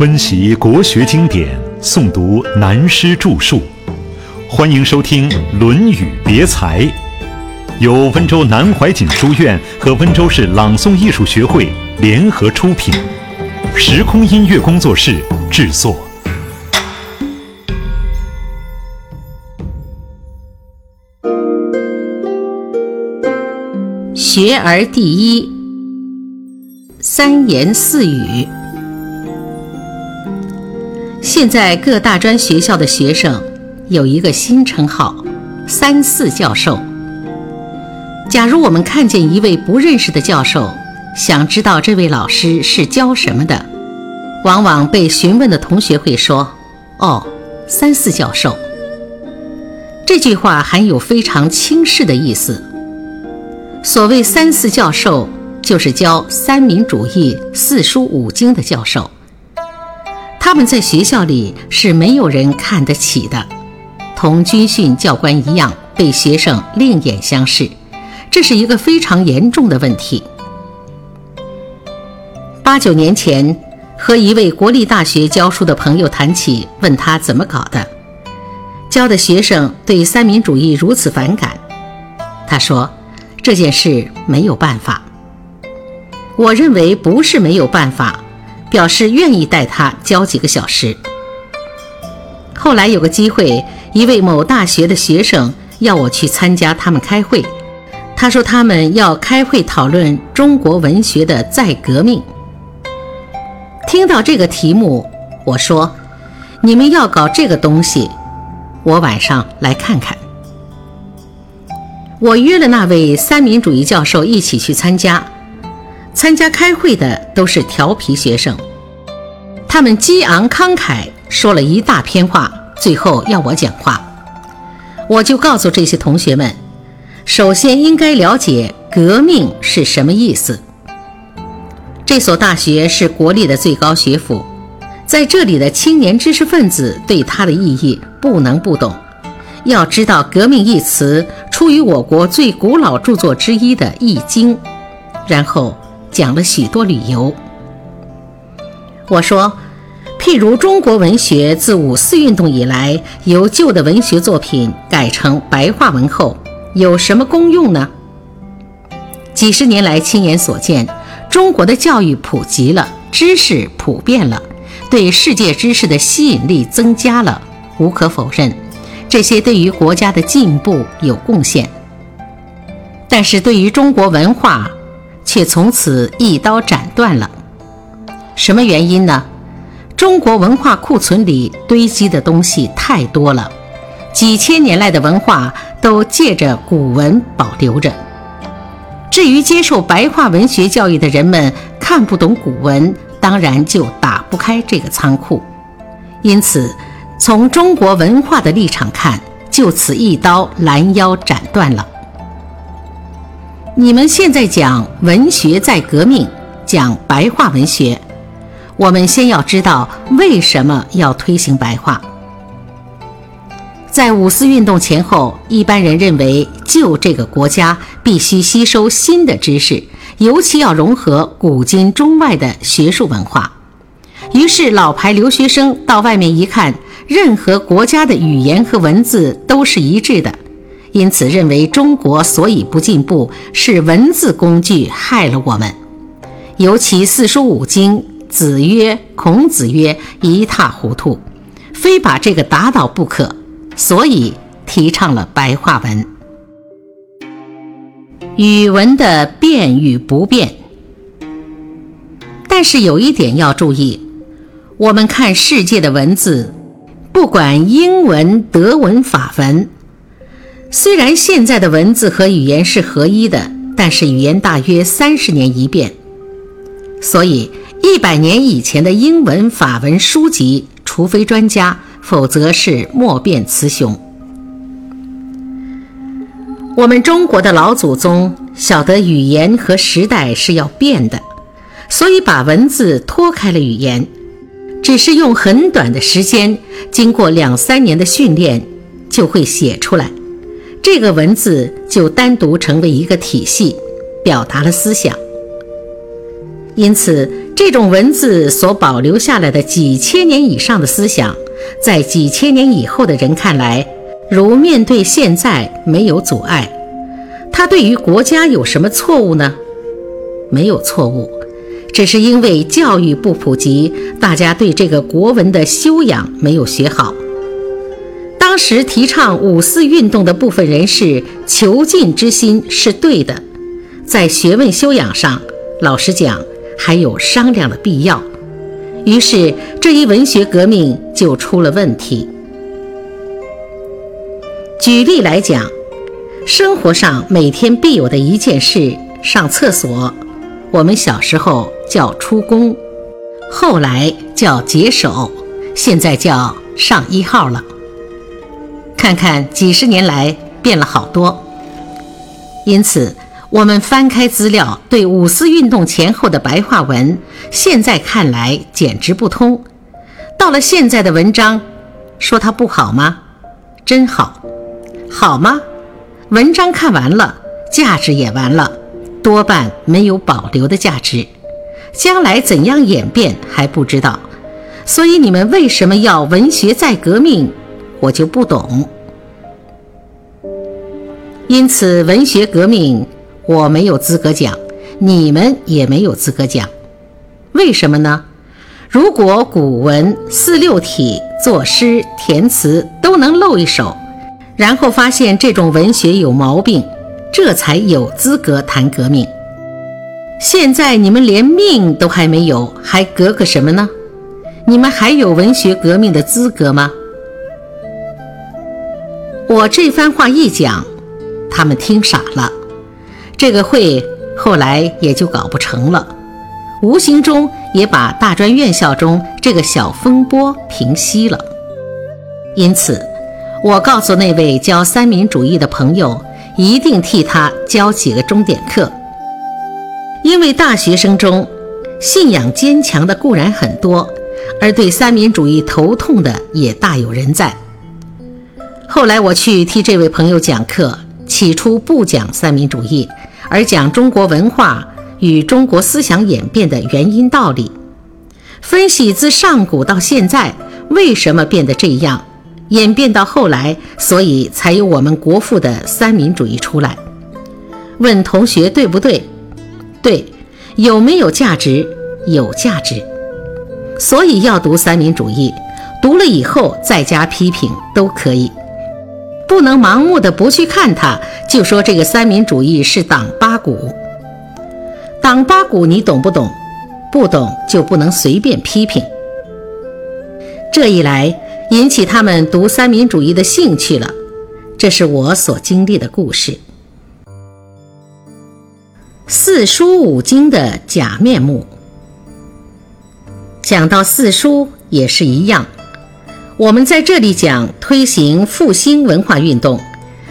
温习国学经典，诵读南师著述，欢迎收听《论语别裁》，由温州南怀瑾书院和温州市朗诵艺术学会联合出品，时空音乐工作室制作。学而第一，三言四语。现在各大专学校的学生有一个新称号“三四教授”。假如我们看见一位不认识的教授，想知道这位老师是教什么的，往往被询问的同学会说：“哦，三四教授。”这句话含有非常轻视的意思。所谓三四教授，就是教三民主义、四书五经的教授。他们在学校里是没有人看得起的，同军训教官一样，被学生另眼相视，这是一个非常严重的问题。八九年前，和一位国立大学教书的朋友谈起，问他怎么搞的，教的学生对三民主义如此反感，他说。这件事没有办法，我认为不是没有办法，表示愿意带他教几个小时。后来有个机会，一位某大学的学生要我去参加他们开会，他说他们要开会讨论中国文学的再革命。听到这个题目，我说：“你们要搞这个东西，我晚上来看看。”我约了那位三民主义教授一起去参加。参加开会的都是调皮学生，他们激昂慷慨，说了一大篇话，最后要我讲话。我就告诉这些同学们，首先应该了解革命是什么意思。这所大学是国立的最高学府，在这里的青年知识分子对它的意义不能不懂。要知道“革命”一词出于我国最古老著作之一的《易经》，然后讲了许多理由。我说，譬如中国文学自五四运动以来，由旧的文学作品改成白话文后，有什么功用呢？几十年来亲眼所见，中国的教育普及了，知识普遍了，对世界知识的吸引力增加了，无可否认。这些对于国家的进步有贡献，但是对于中国文化，却从此一刀斩断了。什么原因呢？中国文化库存里堆积的东西太多了，几千年来的文化都借着古文保留着。至于接受白话文学教育的人们看不懂古文，当然就打不开这个仓库。因此。从中国文化的立场看，就此一刀拦腰斩断了。你们现在讲文学在革命，讲白话文学，我们先要知道为什么要推行白话。在五四运动前后，一般人认为旧这个国家必须吸收新的知识，尤其要融合古今中外的学术文化。于是老牌留学生到外面一看。任何国家的语言和文字都是一致的，因此认为中国所以不进步，是文字工具害了我们。尤其四书五经，子曰、孔子曰，一塌糊涂，非把这个打倒不可，所以提倡了白话文。语文的变与不变，但是有一点要注意，我们看世界的文字。不管英文、德文、法文，虽然现在的文字和语言是合一的，但是语言大约三十年一变，所以一百年以前的英文、法文书籍，除非专家，否则是莫辨雌雄。我们中国的老祖宗晓得语言和时代是要变的，所以把文字脱开了语言。只是用很短的时间，经过两三年的训练，就会写出来。这个文字就单独成为一个体系，表达了思想。因此，这种文字所保留下来的几千年以上的思想，在几千年以后的人看来，如面对现在没有阻碍。他对于国家有什么错误呢？没有错误，只是因为教育不普及，大家对这个国文的修养没有学好。时提倡五四运动的部分人士求进之心是对的，在学问修养上，老实讲。还有商量的必要，于是这一文学革命就出了问题。举例来讲，生活上每天必有的一件事——上厕所，我们小时候叫出宫，后来叫解手，现在叫上一号了。看看几十年来变了好多，因此。我们翻开资料，对五四运动前后的白话文，现在看来简直不通。到了现在的文章，说它不好吗？真好，好吗？文章看完了，价值也完了，多半没有保留的价值。将来怎样演变还不知道，所以你们为什么要文学再革命，我就不懂。因此，文学革命。我没有资格讲，你们也没有资格讲，为什么呢？如果古文四六体、作诗填词都能露一手，然后发现这种文学有毛病，这才有资格谈革命。现在你们连命都还没有，还革个什么呢？你们还有文学革命的资格吗？我这番话一讲，他们听傻了。这个会后来也就搞不成了，无形中也把大专院校中这个小风波平息了。因此，我告诉那位教三民主义的朋友，一定替他教几个钟点课。因为大学生中信仰坚强的固然很多，而对三民主义头痛的也大有人在。后来我去替这位朋友讲课，起初不讲三民主义。而讲中国文化与中国思想演变的原因道理，分析自上古到现在为什么变得这样，演变到后来，所以才有我们国父的三民主义出来。问同学对不对？对，有没有价值？有价值。所以要读三民主义，读了以后再加批评都可以。不能盲目的不去看它，就说这个三民主义是党八股。党八股你懂不懂？不懂就不能随便批评。这一来，引起他们读三民主义的兴趣了。这是我所经历的故事。四书五经的假面目，讲到四书也是一样。我们在这里讲推行复兴文化运动，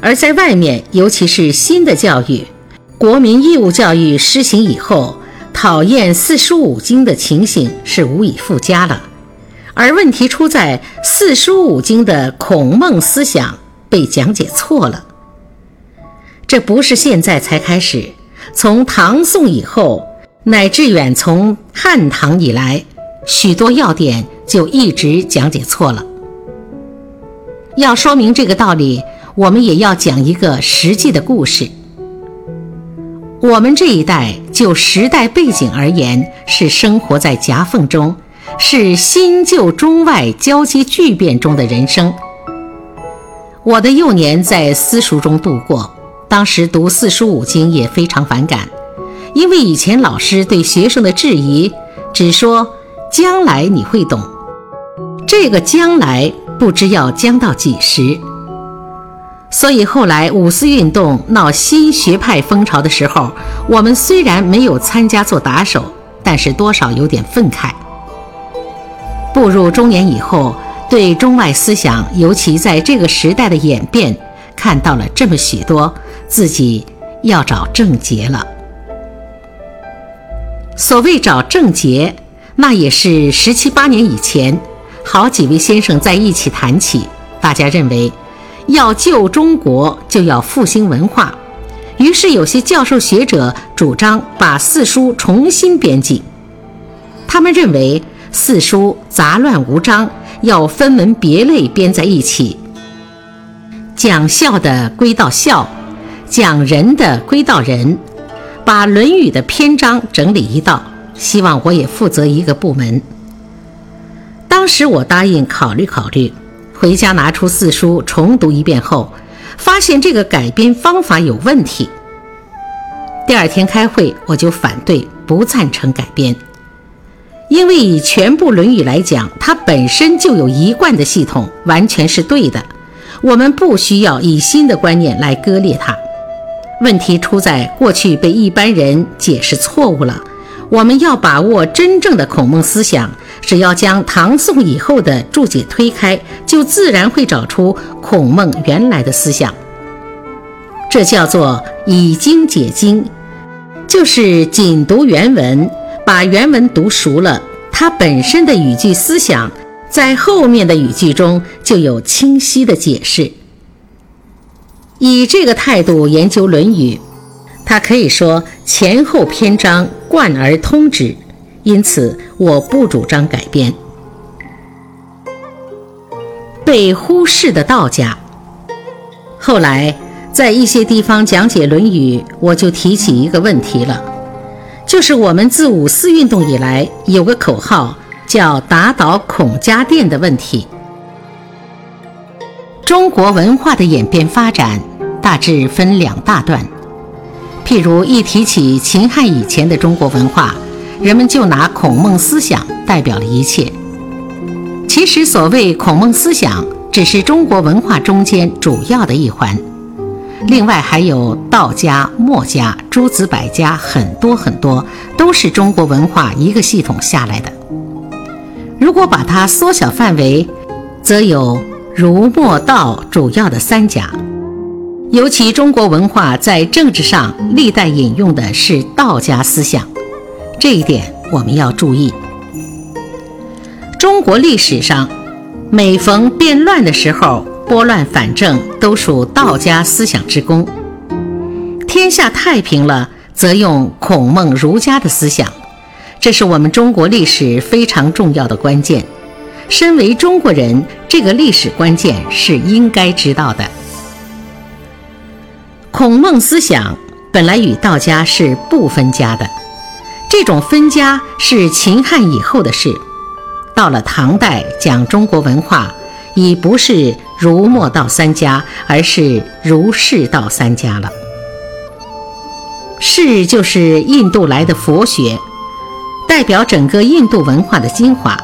而在外面，尤其是新的教育，国民义务教育施行以后，讨厌四书五经的情形是无以复加了。而问题出在四书五经的孔孟思想被讲解错了。这不是现在才开始，从唐宋以后，乃至远从汉唐以来，许多要点就一直讲解错了。要说明这个道理，我们也要讲一个实际的故事。我们这一代就时代背景而言，是生活在夹缝中，是新旧中外交接巨变中的人生。我的幼年在私塾中度过，当时读四书五经也非常反感，因为以前老师对学生的质疑，只说将来你会懂，这个将来。不知要将到几时，所以后来五四运动闹新学派风潮的时候，我们虽然没有参加做打手，但是多少有点愤慨。步入中年以后，对中外思想，尤其在这个时代的演变，看到了这么许多，自己要找症结了。所谓找症结，那也是十七八年以前。好几位先生在一起谈起，大家认为要救中国就要复兴文化，于是有些教授学者主张把四书重新编辑。他们认为四书杂乱无章，要分门别类编在一起。讲孝的归到孝，讲仁的归到仁，把《论语》的篇章整理一道，希望我也负责一个部门。当时我答应考虑考虑，回家拿出四书重读一遍后，发现这个改编方法有问题。第二天开会，我就反对，不赞成改编，因为以全部《论语》来讲，它本身就有一贯的系统，完全是对的。我们不需要以新的观念来割裂它。问题出在过去被一般人解释错误了。我们要把握真正的孔孟思想，只要将唐宋以后的注解推开，就自然会找出孔孟原来的思想。这叫做以经解经，就是仅读原文，把原文读熟了，它本身的语句思想。在后面的语句中就有清晰的解释。以这个态度研究《论语》，他可以说前后篇章贯而通之，因此我不主张改编。被忽视的道家，后来在一些地方讲解《论语》，我就提起一个问题了，就是我们自五四运动以来有个口号。叫打倒孔家店的问题。中国文化的演变发展大致分两大段。譬如一提起秦汉以前的中国文化，人们就拿孔孟思想代表了一切。其实所谓孔孟思想，只是中国文化中间主要的一环，另外还有道家、墨家、诸子百家，很多很多都是中国文化一个系统下来的。如果把它缩小范围，则有儒墨道主要的三家。尤其中国文化在政治上历代引用的是道家思想，这一点我们要注意。中国历史上，每逢变乱的时候，拨乱反正都属道家思想之功；天下太平了，则用孔孟儒家的思想。这是我们中国历史非常重要的关键。身为中国人，这个历史关键是应该知道的。孔孟思想本来与道家是不分家的，这种分家是秦汉以后的事。到了唐代讲中国文化，已不是儒墨道三家，而是儒释道三家了。释就是印度来的佛学。代表整个印度文化的精华，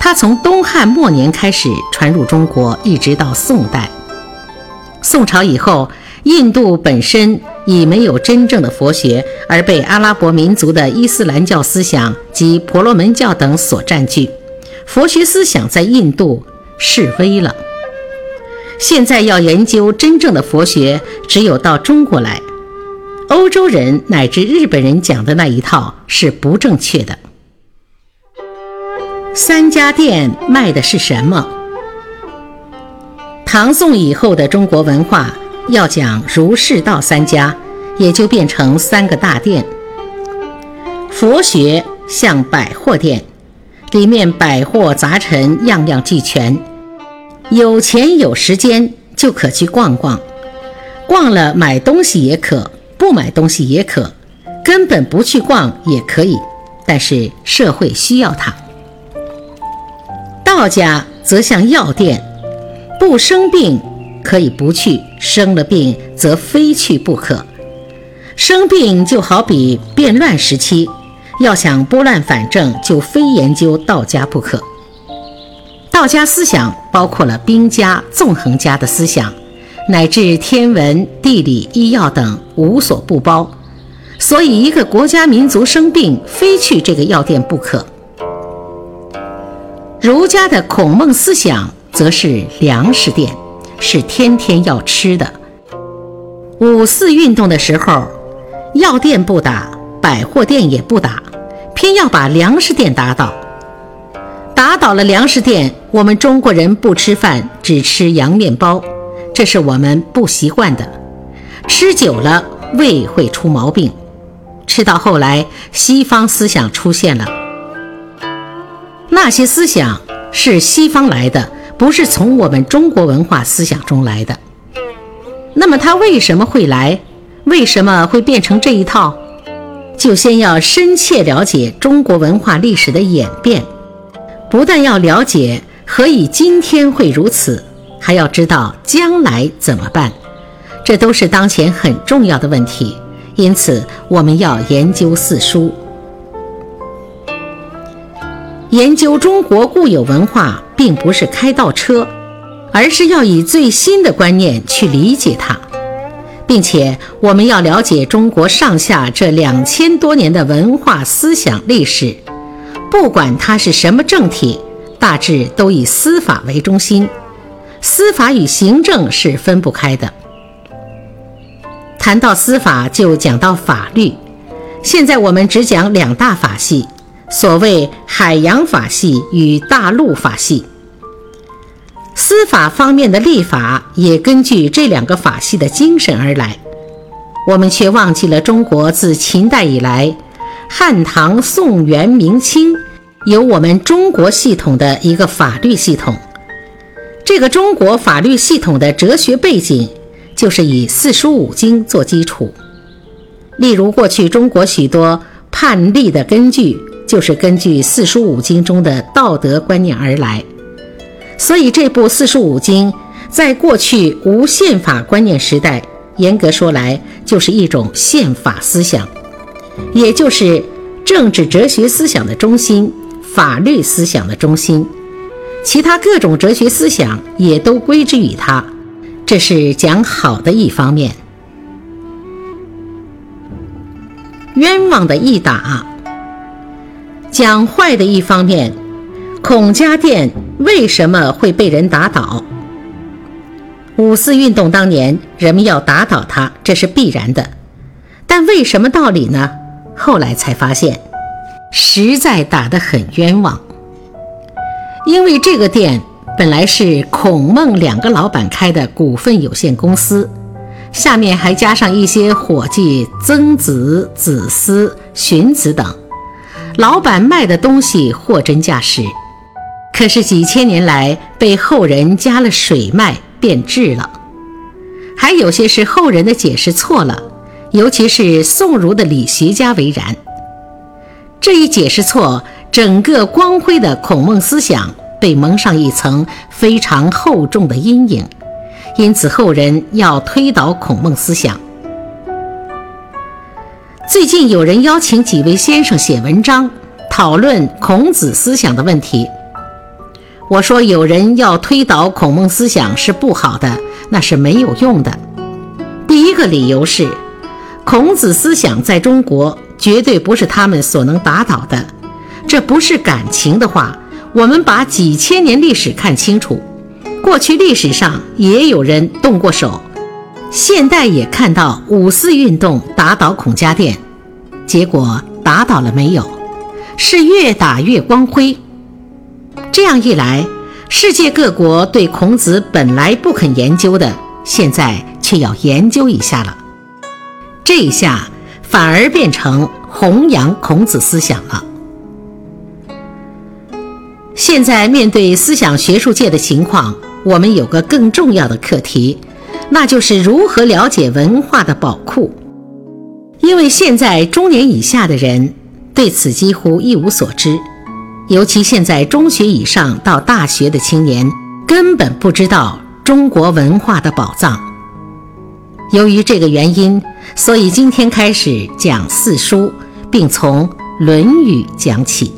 它从东汉末年开始传入中国，一直到宋代。宋朝以后，印度本身已没有真正的佛学，而被阿拉伯民族的伊斯兰教思想及婆罗门教等所占据，佛学思想在印度式微了。现在要研究真正的佛学，只有到中国来。欧洲人乃至日本人讲的那一套是不正确的。三家店卖的是什么？唐宋以后的中国文化要讲儒释道三家，也就变成三个大殿。佛学像百货店，里面百货杂陈，样样俱全，有钱有时间就可去逛逛，逛了买东西也可。不买东西也可，根本不去逛也可以，但是社会需要它。道家则像药店，不生病可以不去，生了病则非去不可。生病就好比变乱时期，要想拨乱反正，就非研究道家不可。道家思想包括了兵家、纵横家的思想。乃至天文、地理、医药等无所不包，所以一个国家民族生病，非去这个药店不可。儒家的孔孟思想则是粮食店，是天天要吃的。五四运动的时候，药店不打，百货店也不打，偏要把粮食店打倒。打倒了粮食店，我们中国人不吃饭，只吃洋面包。这是我们不习惯的，吃久了胃会出毛病。吃到后来，西方思想出现了，那些思想是西方来的，不是从我们中国文化思想中来的。那么它为什么会来？为什么会变成这一套？就先要深切了解中国文化历史的演变，不但要了解何以今天会如此，还要知道将来怎么办。这都是当前很重要的问题。因此，我们要研究四书。研究中国固有文化，并不是开倒车，而是要以最新的观念去理解它，并且我们要了解中国上下这两千多年的文化思想历史。不管它是什么政体，大致都以司法为中心，司法与行政是分不开的。谈到司法，就讲到法律。现在我们只讲两大法系。所谓海洋法系与大陆法系，司法方面的立法也根据这两个法系的精神而来。我们却忘记了中国自秦代以来，汉唐宋元明清有我们中国系统的一个法律系统。这个中国法律系统的哲学背景就是以四书五经做基础。例如，过去中国许多判例的根据。就是根据四书五经中的道德观念而来，所以这部四书五经在过去无宪法观念时代，严格说来就是一种宪法思想，也就是政治哲学思想的中心，法律思想的中心，其他各种哲学思想也都归之于它。这是讲好的一方面，冤枉的一打。讲坏的一方面，孔家店为什么会被人打倒？五四运动当年，人们要打倒他，这是必然的。但为什么道理呢？后来才发现，实在打得很冤枉。因为这个店本来是孔孟两个老板开的股份有限公司，下面还加上一些伙计曾子、子思、荀子等。老板卖的东西货真价实，可是几千年来被后人加了水脉变质了，还有些是后人的解释错了，尤其是宋儒的理学家为然。这一解释错，整个光辉的孔孟思想被蒙上一层非常厚重的阴影，因此后人要推倒孔孟思想。最近有人邀请几位先生写文章，讨论孔子思想的问题。我说，有人要推倒孔孟思想是不好的，那是没有用的。第一个理由是，孔子思想在中国绝对不是他们所能打倒的。这不是感情的话，我们把几千年历史看清楚，过去历史上也有人动过手。现代也看到五四运动打倒孔家店，结果打倒了没有？是越打越光辉。这样一来，世界各国对孔子本来不肯研究的，现在却要研究一下了。这一下反而变成弘扬孔子思想了。现在面对思想学术界的情况，我们有个更重要的课题。那就是如何了解文化的宝库，因为现在中年以下的人对此几乎一无所知，尤其现在中学以上到大学的青年根本不知道中国文化的宝藏。由于这个原因，所以今天开始讲四书，并从《论语》讲起。